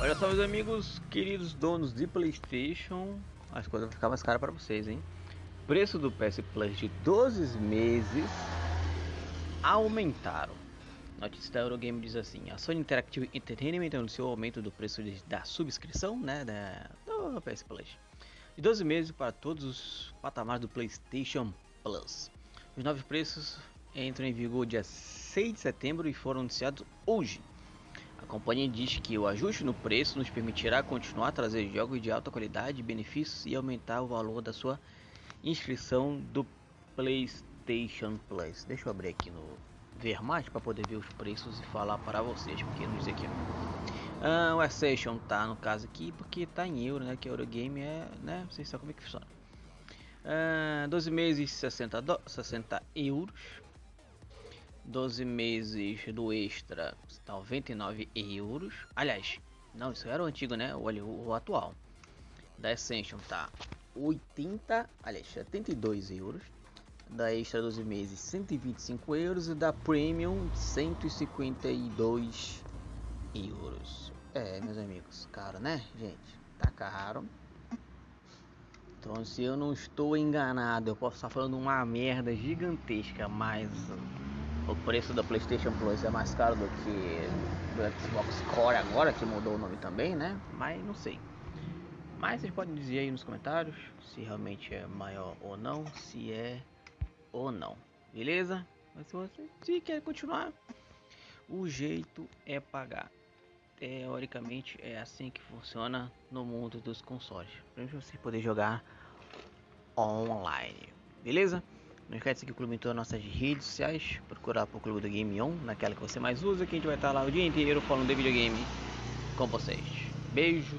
Olha só, meus amigos, queridos donos de PlayStation, as coisas vão ficar mais caras para vocês, hein? Preço do PS Plus de 12 meses aumentaram. Notícia da Eurogame diz assim: a Sony Interactive Entertainment anunciou o aumento do preço de, da subscrição, né, da, do PS Plus, de 12 meses para todos os patamares do PlayStation Plus. Os novos preços entram em vigor dia 6 de setembro e foram anunciados hoje. A companhia diz que o ajuste no preço nos permitirá continuar a trazer jogos de alta qualidade, benefícios e aumentar o valor da sua inscrição do PlayStation Plus. Deixa eu abrir aqui no ver mais para poder ver os preços e falar para vocês, porque não diz aqui. Ah, o Ascension tá no caso aqui porque tá em euro, né? Que Eurogame é, né? Vocês sabem como é que funciona. Ah, 12 meses 60, do, 60 euros 12 meses do extra 99 euros. Aliás, não, isso era o antigo, né? Olha, o, o atual. Da Ascension tá 80, aliás, 72 euros. Da extra 12 meses 125 euros e da Premium 152 euros. É, meus amigos, caro, né, gente? Tá caro. Então, se eu não estou enganado, eu posso estar falando uma merda gigantesca, mas o preço da PlayStation Plus é mais caro do que do Xbox Core agora, que mudou o nome também, né? Mas não sei. Mas vocês podem dizer aí nos comentários se realmente é maior ou não, se é ou não. Beleza? Mas se você se quer continuar, o jeito é pagar. Teoricamente é assim que funciona no mundo dos consoles. Para você poder jogar online. Beleza? Não esquece seguir o clube em todas as nossas redes sociais. Procurar por Clube do Game On, naquela que você mais usa, que a gente vai estar lá o dia inteiro falando de videogame com vocês. Beijo